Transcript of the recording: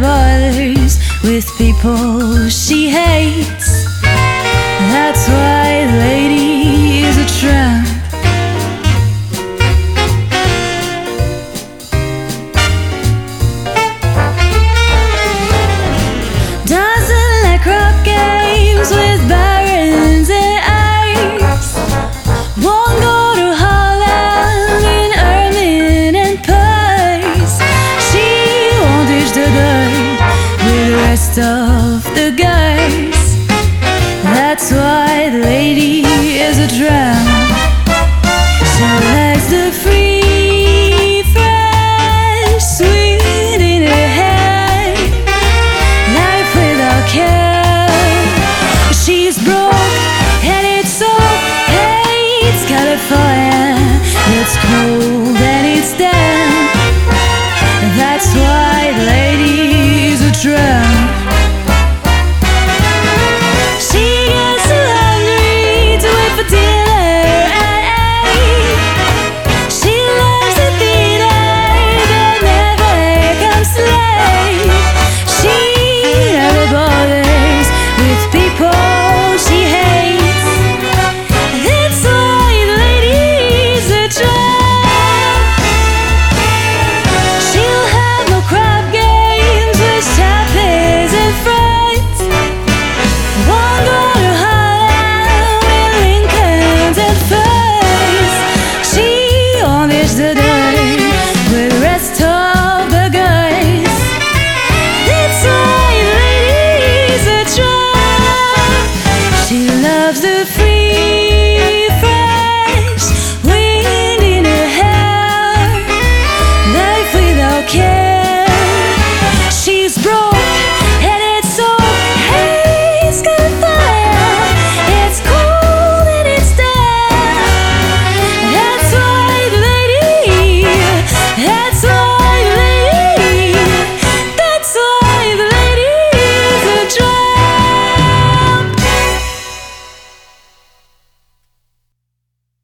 bars with people she hates. That's why. Of the guys. That's why the lady is a tramp. She likes the free, fresh, sweet in her. Life without care. She's broke and it's so. Hey, it's California. It's cold and it's damp. care.